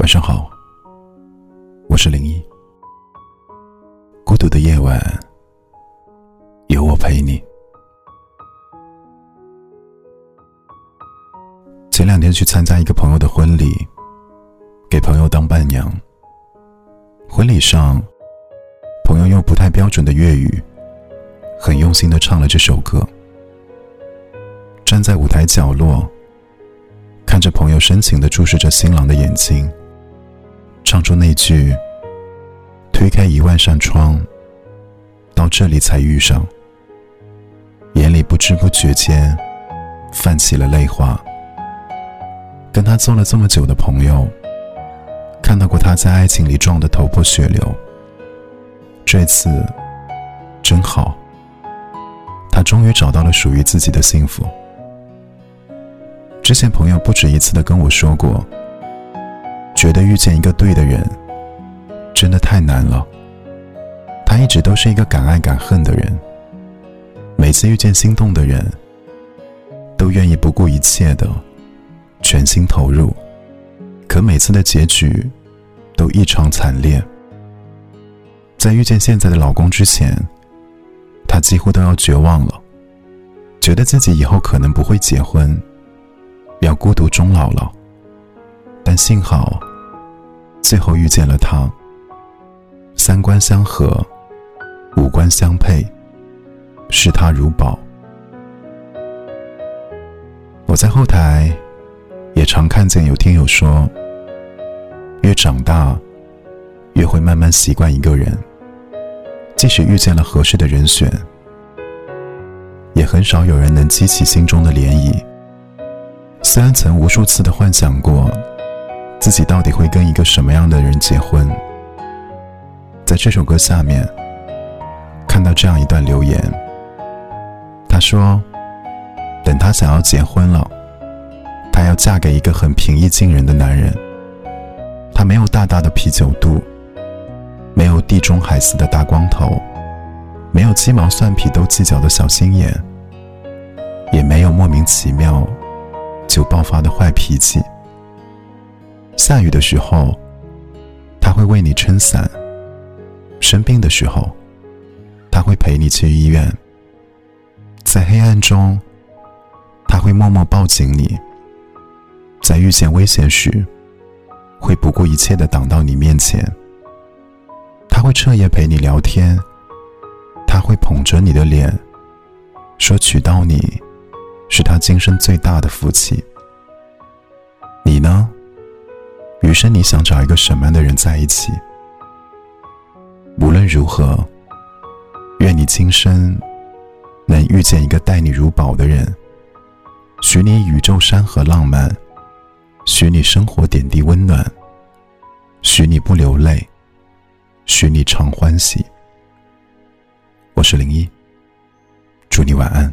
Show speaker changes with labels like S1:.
S1: 晚上好，我是零一。孤独的夜晚，有我陪你。前两天去参加一个朋友的婚礼，给朋友当伴娘。婚礼上，朋友用不太标准的粤语，很用心的唱了这首歌。站在舞台角落，看着朋友深情的注视着新郎的眼睛。唱出那句“推开一万扇窗，到这里才遇上”，眼里不知不觉间泛起了泪花。跟他做了这么久的朋友，看到过他在爱情里撞得头破血流，这次真好，他终于找到了属于自己的幸福。之前朋友不止一次的跟我说过。觉得遇见一个对的人，真的太难了。他一直都是一个敢爱敢恨的人，每次遇见心动的人，都愿意不顾一切的全心投入，可每次的结局都异常惨烈。在遇见现在的老公之前，她几乎都要绝望了，觉得自己以后可能不会结婚，要孤独终老了。但幸好，最后遇见了他。三观相合，五官相配，视他如宝。我在后台也常看见有听友说，越长大，越会慢慢习惯一个人。即使遇见了合适的人选，也很少有人能激起心中的涟漪。虽然曾无数次的幻想过。自己到底会跟一个什么样的人结婚？在这首歌下面，看到这样一段留言，他说：“等他想要结婚了，他要嫁给一个很平易近人的男人。他没有大大的啤酒肚，没有地中海似的大光头，没有鸡毛蒜皮都计较的小心眼，也没有莫名其妙就爆发的坏脾气。”下雨的时候，他会为你撑伞；生病的时候，他会陪你去医院；在黑暗中，他会默默抱紧你；在遇见危险时，会不顾一切的挡到你面前；他会彻夜陪你聊天；他会捧着你的脸，说娶到你是他今生最大的福气。余生你想找一个什么样的人在一起？无论如何，愿你今生能遇见一个待你如宝的人，许你宇宙山河浪漫，许你生活点滴温暖，许你不流泪，许你常欢喜。我是零一，祝你晚安。